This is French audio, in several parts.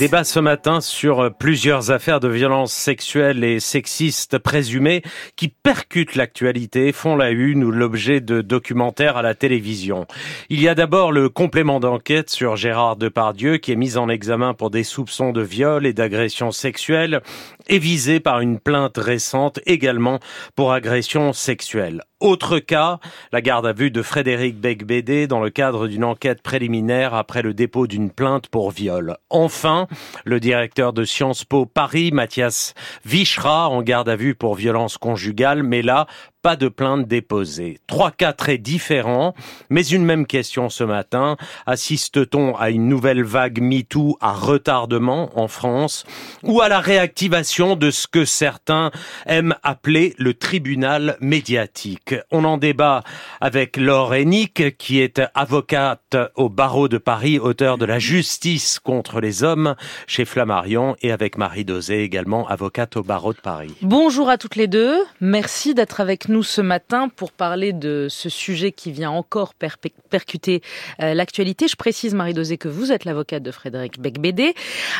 Débat ce matin sur plusieurs affaires de violences sexuelles et sexistes présumées qui percutent l'actualité, font la une ou l'objet de documentaires à la télévision. Il y a d'abord le complément d'enquête sur Gérard Depardieu qui est mis en examen pour des soupçons de viol et d'agression sexuelle et visé par une plainte récente également pour agression sexuelle. Autre cas, la garde à vue de Frédéric Becbédé dans le cadre d'une enquête préliminaire après le dépôt d'une plainte pour viol. Enfin, le directeur de Sciences Po Paris, Mathias Vichra, en garde à vue pour violence conjugale, mais là, pas de plainte déposée. Trois cas très différents, mais une même question ce matin. Assiste-t-on à une nouvelle vague MeToo à retardement en France ou à la réactivation de ce que certains aiment appeler le tribunal médiatique? On en débat avec Laure Hennick, qui est avocate au barreau de Paris, auteur de La justice contre les hommes chez Flammarion, et avec Marie Dosé, également avocate au barreau de Paris. Bonjour à toutes les deux. Merci d'être avec nous ce matin pour parler de ce sujet qui vient encore percuter euh, l'actualité. Je précise, Marie-Dosé, que vous êtes l'avocate de Frédéric Becbédé.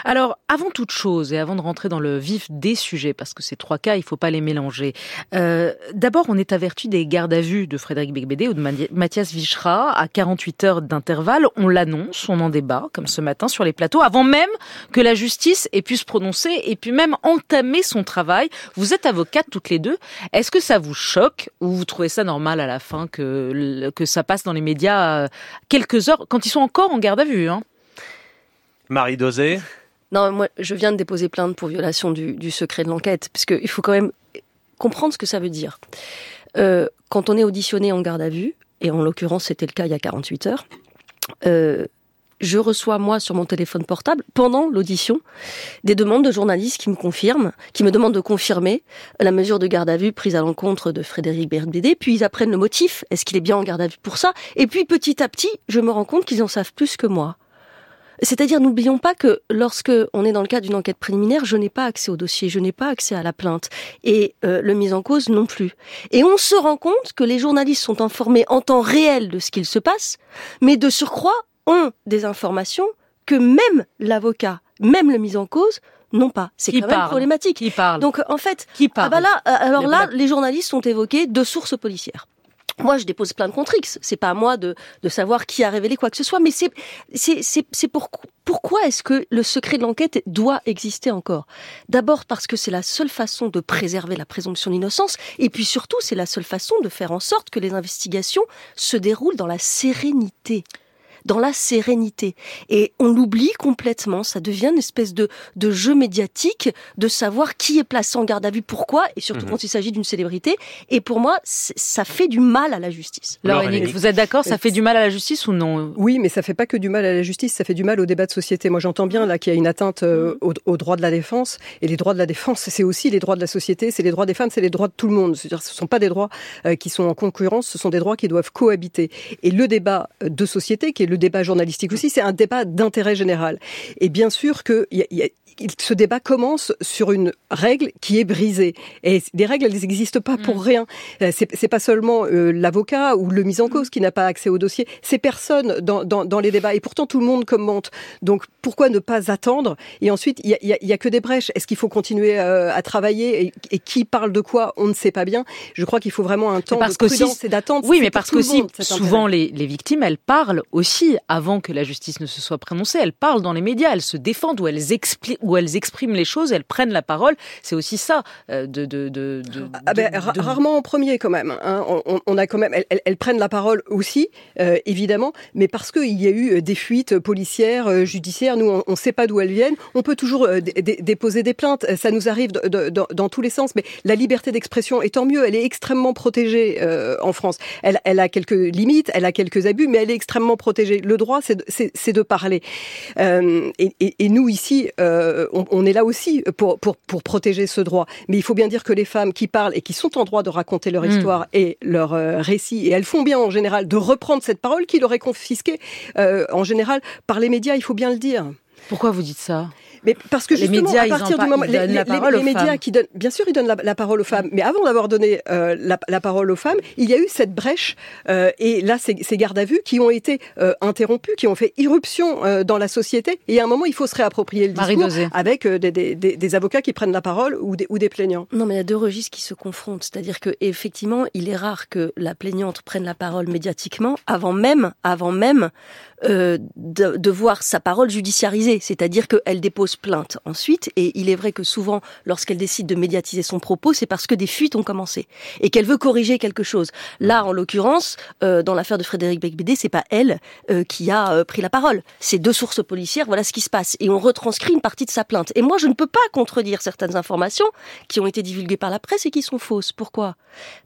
Alors, avant toute chose et avant de rentrer dans le vif des sujets, parce que ces trois cas, il ne faut pas les mélanger. Euh, d'abord, on est averti des gardes à vue de Frédéric Becbédé ou de Mathias Vichra à 48 heures d'intervalle. On l'annonce, on en débat, comme ce matin sur les plateaux, avant même que la justice ait pu se prononcer et puis même entamer son travail. Vous êtes avocate toutes les deux. Est-ce que ça vous choque ou vous trouvez ça normal à la fin que, que ça passe dans les médias euh, quelques heures quand ils sont encore en garde à vue hein? Marie Dosé Non, moi je viens de déposer plainte pour violation du, secret de l'enquête, parce qu'il faut quand même comprendre ce que ça veut dire. Euh, quand on est auditionné en garde à vue, et en l'occurrence c'était le cas il y a 48 heures, euh, je reçois moi sur mon téléphone portable pendant l'audition des demandes de journalistes qui me confirment, qui me demandent de confirmer la mesure de garde à vue prise à l'encontre de Frédéric Berbédé, puis ils apprennent le motif, est-ce qu'il est bien en garde à vue pour ça? Et puis petit à petit, je me rends compte qu'ils en savent plus que moi. C'est-à-dire, n'oublions pas que lorsque on est dans le cadre d'une enquête préliminaire, je n'ai pas accès au dossier, je n'ai pas accès à la plainte, et euh, le mise en cause non plus. Et on se rend compte que les journalistes sont informés en temps réel de ce qu'il se passe, mais de surcroît ont des informations que même l'avocat, même le mis en cause, n'ont pas. C'est quand même problématique. Qui parle Donc en fait, qui parle ah bah là, euh, alors là, les journalistes ont évoqué deux sources policières. Moi, je dépose plein de contre X. C'est pas à moi de, de savoir qui a révélé quoi que ce soit, mais c'est c'est c'est pour, pourquoi est-ce que le secret de l'enquête doit exister encore? D'abord parce que c'est la seule façon de préserver la présomption d'innocence, et puis surtout c'est la seule façon de faire en sorte que les investigations se déroulent dans la sérénité dans la sérénité. Et on l'oublie complètement, ça devient une espèce de, de jeu médiatique de savoir qui est placé en garde à vue, pourquoi, et surtout mhm. quand il s'agit d'une célébrité. Et pour moi, ça fait du mal à la justice. Alors, vous êtes d'accord, ça fait du mal à la justice ou non Oui, mais ça fait pas que du mal à la justice, ça fait du mal au débat de société. Moi, j'entends bien là qu'il y a une atteinte euh, mhm. aux, droits de la défense, et les droits de la défense, c'est aussi les droits de la société, c'est les droits des femmes, c'est les droits de tout le monde. ce ne sont pas des droits euh, qui sont en concurrence, ce sont des droits qui doivent cohabiter. Et le débat de société, qui est le débat journalistique aussi, c'est un débat d'intérêt général. Et bien sûr que y y a, ce débat commence sur une règle qui est brisée. Et les règles, elles n'existent pas pour mm. rien. Euh, c'est pas seulement euh, l'avocat ou le mis en cause qui n'a pas accès au dossier, c'est personne dans, dans, dans, les débats. Et pourtant, tout le monde commente. Donc, pourquoi ne pas attendre? Et ensuite, il y a, que des brèches. Est-ce qu'il faut continuer euh, à travailler? Et, qui parle de quoi? On ne sait pas bien. Je crois qu'il faut vraiment un temps de prudence et d'attente. Oui, mais parce que souvent, les, les victimes, elles parlent aussi avant que la justice ne se soit prononcée. Elles parlent dans les médias, elles se défendent ou elles expliquent où elles expriment les choses, elles prennent la parole. C'est aussi ça euh, de, de, de, ah ben, rarement en premier quand même. Hein. On, a quand même, elles, prennent la parole aussi, euh, évidemment, mais parce qu'il y a eu euh, des fuites policières, judiciaires, nous on ne sait pas d'où elles viennent. On peut toujours déposer des plaintes, ça nous arrive dans tous les sens, mais la liberté d'expression est tant mieux, elle est extrêmement protégée en France. Elle, elle a quelques limites, elle a quelques abus, mais elle est extrêmement protégée. Le droit, c'est de, parler. et, et, et, nous ici, euh, on, on, est là aussi pour, pour, pour, protéger ce droit. Mais il faut bien dire que les femmes qui parlent et qui sont en droit de raconter leur hmm. histoire et leur euh, récit, et elles font bien en général de reprendre cette parole qui leur est confisquée euh, en général par les médias, il faut bien le dire. Pourquoi vous dites ça? Mais parce que les justement, médias, à partir ils du moment, ils les, la les- parole les aux médias femmes. qui donnent, bien sûr, ils donnent la, la parole aux femmes. Mais avant d'avoir donné euh, la, la parole aux femmes, il y a eu cette brèche. euh, et là, ces, ces gardes à vue qui ont été euh, interrompus, qui ont fait irruption euh, dans la société. Et à un moment, il faut se réapproprier le Marie discours Dosé. avec euh, des, des- des- des avocats qui prennent la parole ou des, ou des plaignants. Non, mais il y a deux registres qui se confrontent. C'est-à-dire que effectivement, il est rare que la plaignante prenne la parole médiatiquement avant même, avant même euh, de, de voir sa parole judiciarisée. C'est-à-dire qu'elle dépose plainte ensuite. Et il est vrai que souvent, lorsqu'elle décide de médiatiser son propos, c'est parce que des fuites ont commencé et qu'elle veut corriger quelque chose. Là, en l'occurrence, euh, dans l'affaire de Frédéric Becbédé, c'est pas elle euh, qui a euh, pris la parole. C'est deux sources policières. Voilà ce qui se passe. Et on retranscrit une partie de sa plainte. Et moi, je ne peux pas contredire certaines informations qui ont été divulguées par la presse et qui sont fausses. Pourquoi?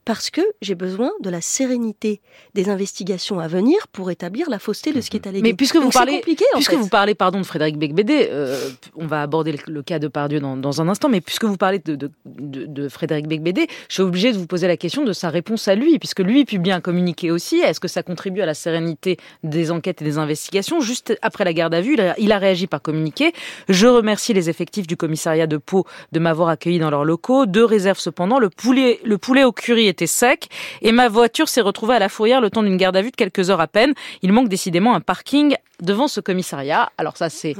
Parce que j'ai besoin de la sérénité des investigations à venir pour établir la fausseté de ce qui est allégué. Mais puisque vous Donc, parlez, en puisque fait. vous parlez, pardon, de Frédéric Becbédé, euh, on va aborder le, cas de Pardieu dans, un instant, mais puisque vous parlez de, Frédéric Becbédé, je suis obligée de vous poser la question de sa réponse à lui, puisque lui publie un communiqué aussi. Est-ce que ça contribue à la sérénité des enquêtes et des investigations? Juste après la garde à vue, il a, réagi par communiqué. Je remercie les effectifs du commissariat de Pau de m'avoir accueilli dans leurs locaux. Deux réserves cependant, le poulet, le poulet au curry était sec et ma voiture s'est retrouvée à la fourrière le temps d'une garde à vue de quelques heures à peine. Il manque décidément un parking devant ce commissariat. Alors ça, c'est,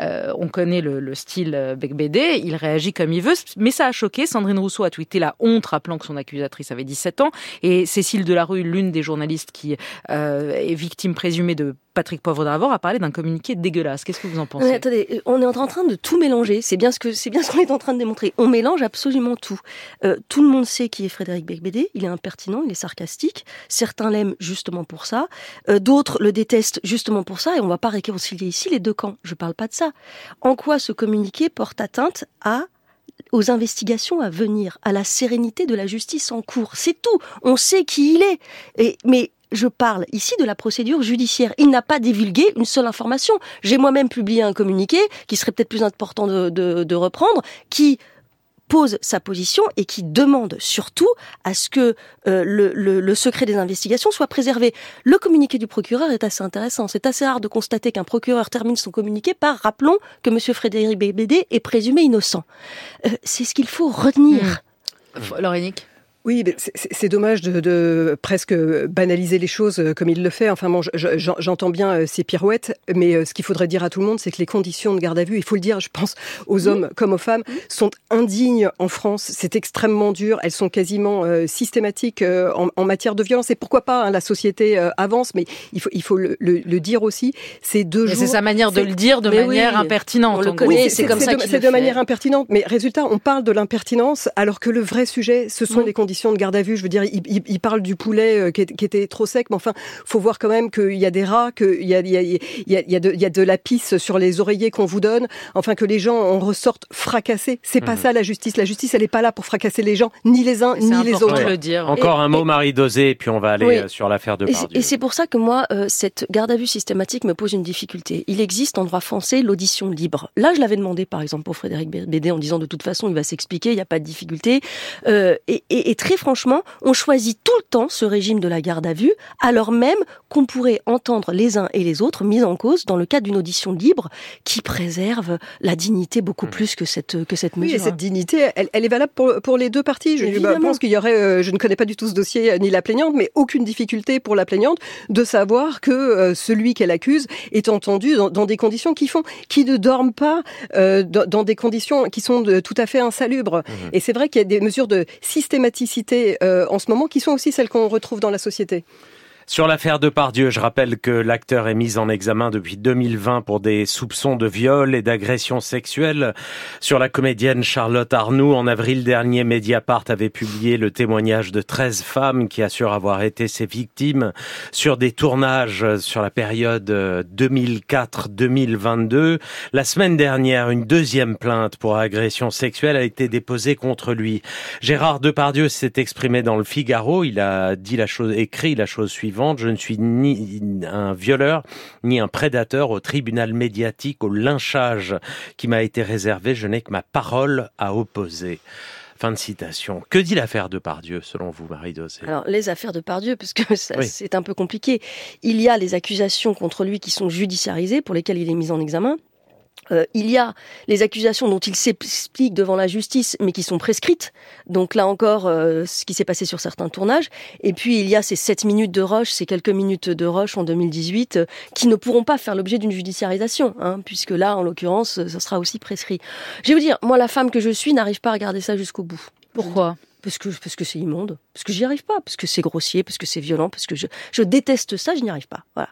euh, on connaît le, le style euh, Becbédé. Il réagit comme il veut, mais ça a choqué. Sandrine Rousseau a tweeté la honte, rappelant que son accusatrice avait 17 ans. Et Cécile Delarue, l'une des journalistes qui euh, est victime présumée de Patrick Poivre d'Arvor, a parlé d'un communiqué dégueulasse. Qu'est-ce que vous en pensez? On est en train de tout mélanger. C'est bien ce que c'est bien ce qu'on est en train de démontrer. On mélange absolument tout. Tout le monde sait qui est Frédéric Becbédé. Il est impertinent, il est sarcastique. Certains l'aiment justement pour ça. D'autres le détestent justement pour ça. Et on va pas réconcilier ici les deux camps. Je parle pas de ça. En quoi ce communiqué porte atteinte à aux investigations à venir, à la sérénité de la justice en cours. C'est tout. On sait qui il est. Mais je parle ici de la procédure judiciaire. Il n'a pas divulgué une seule information. J'ai moi-même publié un communiqué qui serait peut-être plus important de reprendre, qui pose sa position et qui demande surtout à ce que euh, le, secret des investigations soit préservé. Le communiqué du procureur est assez intéressant. C'est assez rare de constater qu'un procureur termine son communiqué par rappelons que M. Frédéric Bébédé est présumé innocent. Euh, C'est ce qu'il faut retenir. Laurenique Oui, c'est- c'est c'est dommage de, de presque banaliser les choses euh, comme il le fait. Enfin bon, je- je- j'en- j'entends bien euh, ces pirouettes, mais euh, ce qu'il faudrait dire à tout le monde, c'est que les conditions de garde à vue, il faut le dire, je pense, aux hommes comme aux femmes, sont indignes en France. C'est extrêmement dur. Elles sont quasiment systématiques en, en matière de violence. Et pourquoi pas hein, La société avance, mais il faut, il faut le, le- le dire aussi. Ces deux jours. c'est sa manière de c'est- le dire de manière oui, impertinente. on le connaît, Oui, c'est comme ça C'est de manière impertinente, mais résultat, on parle de l'impertinence alors que le vrai sujet, ce sont Oui. les conditions de garde à vue. Je veux dire, il, il- il parle du poulet euh, qui, est- qui était trop sec, mais enfin, faut voir quand même qu'il y a des rats, qu'il y a, il y, a, il y, a, de, il y a de la pisse sur les oreillers qu'on vous donne, enfin que les gens en ressortent fracassés. C'est pas Mhm. ça la justice. La justice, elle est pas là pour fracasser les gens, ni les uns ni les important autres. de le dire. Encore Et- un mot, et- Marie Dosé, et puis on va aller Oui. euh, sur l'affaire de Et c'est- Pardieu. Et c'est pour ça que moi, euh, cette garde à vue systématique me pose une difficulté. Il existe en droit français l'audition libre. Là, je l'avais demandé, par exemple, pour Frédéric Bédé, en disant de toute façon, il va s'expliquer, il n'y a pas de difficulté. Euh, et, et- et très franchement, on choisit tout le temps ce régime de la garde à vue, alors même qu'on pourrait entendre les uns et les autres mis en cause dans le cadre d'une audition libre qui préserve la dignité beaucoup Mm. plus que cette, que cette Oui, mesure. et cette dignité, elle, elle est valable pour, pour les deux parties. Je, je Évidemment. pense qu'il y aurait, euh, je ne connais pas du tout ce dossier euh, ni la plaignante, mais aucune difficulté pour la plaignante de savoir que euh, celui qu'elle accuse est entendu dans, dans des conditions qui font, qui ne dorment pas euh, dans, dans des conditions qui sont de, tout à fait insalubres. Mhm. Et c'est vrai qu'il y a des mesures de systématicité euh, en ce moment qui sont aussi celles qu'on retrouve dans la société. Sur l'affaire de Pardieu, je rappelle que l'acteur est mis en examen depuis 2020 pour des soupçons de viol et d'agression sexuelle sur la comédienne Charlotte Arnoux. En avril dernier, Mediapart avait publié le témoignage de 13 femmes qui assurent avoir été ses victimes sur des tournages sur la période euh, 2004-2022. La semaine dernière, une deuxième plainte pour agression sexuelle a été déposée contre lui. Gérard Depardieu s'est exprimé dans le Figaro. Il a dit la chose, écrit la chose suivante. Je ne suis ni un violeur, ni un prédateur au tribunal médiatique, au lynchage qui m'a été réservé. Je n'ai que ma parole à opposer. Fin de citation. Que dit l'affaire Depardieu, selon vous, Marie Dosé Alors, les affaires de Pardieu, parce que ça, Oui. c'est un peu compliqué. Il y a les accusations contre lui qui sont judiciarisées, pour lesquelles il est mis en examen. Euh, il y a les accusations dont il s'explique devant la justice, mais qui sont prescrites. Donc là encore, euh, ce qui s'est passé sur certains tournages. Et puis il y a ces 7 minutes de rush, ces quelques minutes de rush en 2018, euh, qui ne pourront pas faire l'objet d'une judiciarisation, hein, puisque là, en l'occurrence, ça sera aussi prescrit. Je vais vous dire, moi, la femme que je suis n'arrive pas à regarder ça jusqu'au bout. Pourquoi parce que parce que c'est immonde, parce que j'y arrive pas, parce que c'est grossier, parce que c'est violent, parce que je, je déteste ça, je n'y arrive pas. Voilà.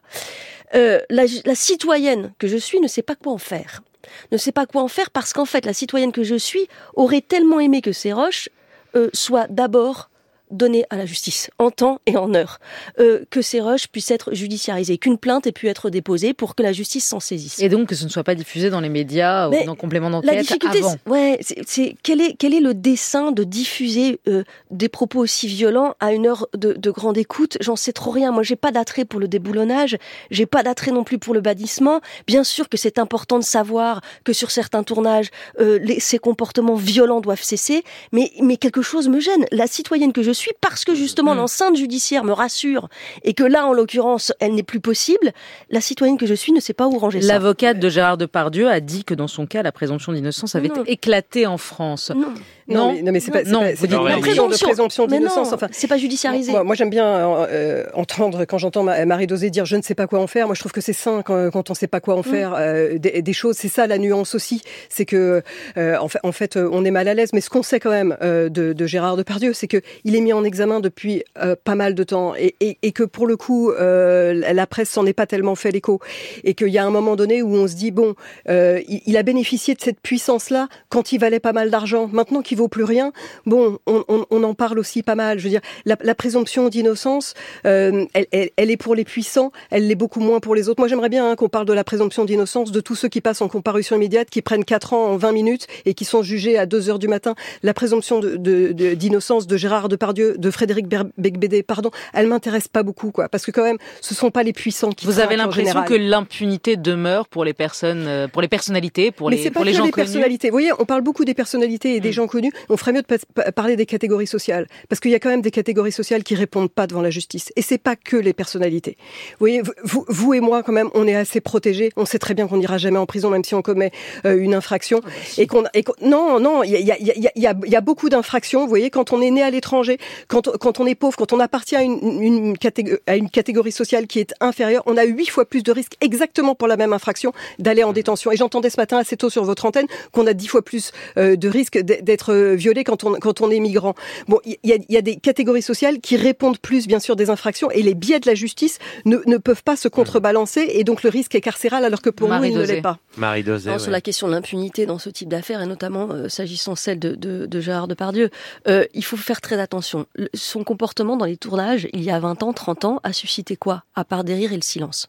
Euh, la, citoyenne que je suis ne sait pas quoi en faire. Ne sait pas quoi en faire parce qu'en fait, la citoyenne que je suis aurait tellement aimé que ces roches euh, soient d'abord donné à la justice en temps et en heure, euh, que ces rushs puissent être judiciarisés, qu'une plainte ait pu être déposée pour que la justice s'en saisisse. Et donc que ce ne soit pas diffusé dans les médias ou dans complément d'enquête La difficulté, avant. ouais, c'est quel est quel est le dessin de diffuser euh, des propos aussi violents à une heure de, de grande écoute? J'en sais trop rien. Moi, j'ai pas d'attrait pour le déboulonnage, j'ai pas d'attrait non plus pour le bannissement. Bien sûr que c'est important de savoir que sur certains tournages, euh, les, ces comportements violents doivent cesser, mais mais quelque chose me gêne. La citoyenne que je suis suis parce que justement mm. l'enceinte judiciaire me rassure et que là, en l'occurrence, elle n'est plus possible, la citoyenne que je suis ne sait pas où ranger ça. L'avocate de Gérard Depardieu a dit que dans son cas, la présomption d'innocence avait éclaté en France. Non. Non, mais, c'est pas, non, c'est pas, présomption, présomption d'innocence. Enfin, c'est pas judiciarisé. Moi, j'aime bien euh, entendre quand j'entends Marie Dosé dire je ne sais pas quoi en faire. Moi, je trouve que c'est sain quand, quand on ne sait pas quoi en mm. faire euh, des, choses. C'est ça la nuance aussi. C'est que euh, en, fait, en fait, on est mal à l'aise. Mais ce qu'on sait quand même de, de Gérard Depardieu, c'est que il est mis en examen depuis pas mal de temps et, que pour le coup, la presse s'en est pas tellement fait l'écho et qu'il y a un moment donné où on se dit bon, il, il, a bénéficié de cette puissance-là quand il valait pas mal d'argent. Maintenant qu'il vaut plus rien, bon, on, en parle aussi pas mal. Je veux dire, la, présomption d'innocence, euh, elle, est pour les puissants, elle l'est beaucoup moins pour les autres. Moi, j'aimerais bien hein, qu'on parle de la présomption d'innocence de tous ceux qui passent en comparution immédiate, qui prennent 4 ans en 20 minutes et qui sont jugés à 2 heures du matin. La présomption d'innocence de, de, de, Gérard Depardieu, de Frédéric Becbédé, pardon, elle m'intéresse pas beaucoup, quoi, parce que quand même, ce sont pas les puissants qui. Vous avez l'impression que l'impunité demeure pour les personnes, euh, pour les personnalités, pour Mais les, pour les gens les connus. personnalités. Vous voyez, on parle beaucoup des personnalités et des mmh. gens connus. On ferait mieux de parler des catégories sociales, parce qu'il y a quand même des catégories sociales qui répondent pas devant la justice. Et c'est pas que les personnalités. Vous voyez, vous, vous, et moi, quand même, on est assez protégés. On sait très bien qu'on n'ira jamais en prison, même si on commet euh, une infraction. Oh, bah. Et qu'on, non, non, il y a, y, a, y, a, y a, beaucoup d'infractions. Vous voyez, quand on est né à l'étranger, quand, quand on est pauvre, quand on appartient à une, une, catégorie, à une catégorie sociale qui est inférieure, on a huit fois plus de risques, exactement pour la même infraction, d'aller en mmh. détention. Et j'entendais ce matin assez tôt sur votre antenne qu'on a dix fois plus euh, de risques d'être violé quand on, quand on est migrant. Bon, il y a, y a, des catégories sociales qui répondent plus, bien sûr, des infractions et les biais de la justice ne, ne peuvent pas se contrebalancer et donc le risque est carcéral alors que pour Marie nous, il ne l'est pas. Marie Dosé, Sur la question de l'impunité dans ce type d'affaires et notamment euh, s'agissant celle de, de, de, Gérard Depardieu, euh, il faut faire très attention. Son comportement dans les tournages, il y a 20 ans, 30 ans, a suscité quoi? À part des rires et le silence.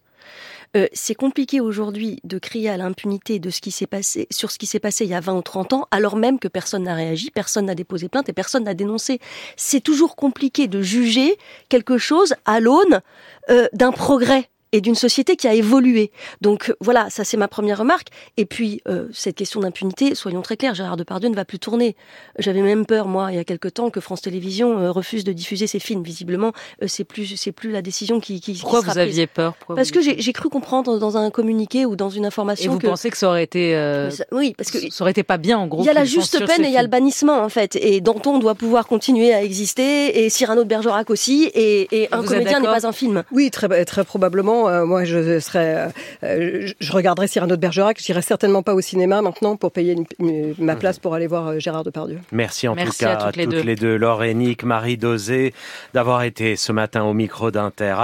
Euh, c'est compliqué aujourd'hui de crier à l'impunité de ce qui s'est passé sur ce qui s'est passé il y a 20 ou 30 ans, alors même que personne n'a réagi, personne n'a déposé plainte et personne n'a dénoncé. C'est toujours compliqué de juger quelque chose à l'aune euh, d'un progrès et d'une société qui a évolué. Donc voilà, ça c'est ma première remarque. Et puis euh, cette question d'impunité, soyons très clairs, Gérard Depardieu ne va plus tourner. J'avais même peur moi il y a quelque temps que France Télévisions euh, refuse de diffuser ses films. Visiblement, euh, c'est plus c'est plus la décision qui. qui Pourquoi qui vous aviez peur? Pourquoi Parce vous... que j'ai cru comprendre dans un communiqué ou dans une information. Et vous que... pensez que ça aurait été euh, ça, oui parce que ça aurait été pas bien en gros. Il y a la juste peine et il y a le bannissement en fait. Et Danton doit pouvoir continuer à exister et Cyrano de Bergerac aussi. Et, et un comédien n'est pas un film. Oui, très très probablement. Euh, moi je serais, euh, je regarderais Cyrano de Bergerac. Je n'irais certainement pas au cinéma maintenant pour payer une, une, ma place pour aller voir euh, Gérard Depardieu. Merci en Merci tout cas à toutes, à les, toutes deux. les deux, Laure Nick, Marie Dosé, d'avoir été ce matin au micro d'Inter.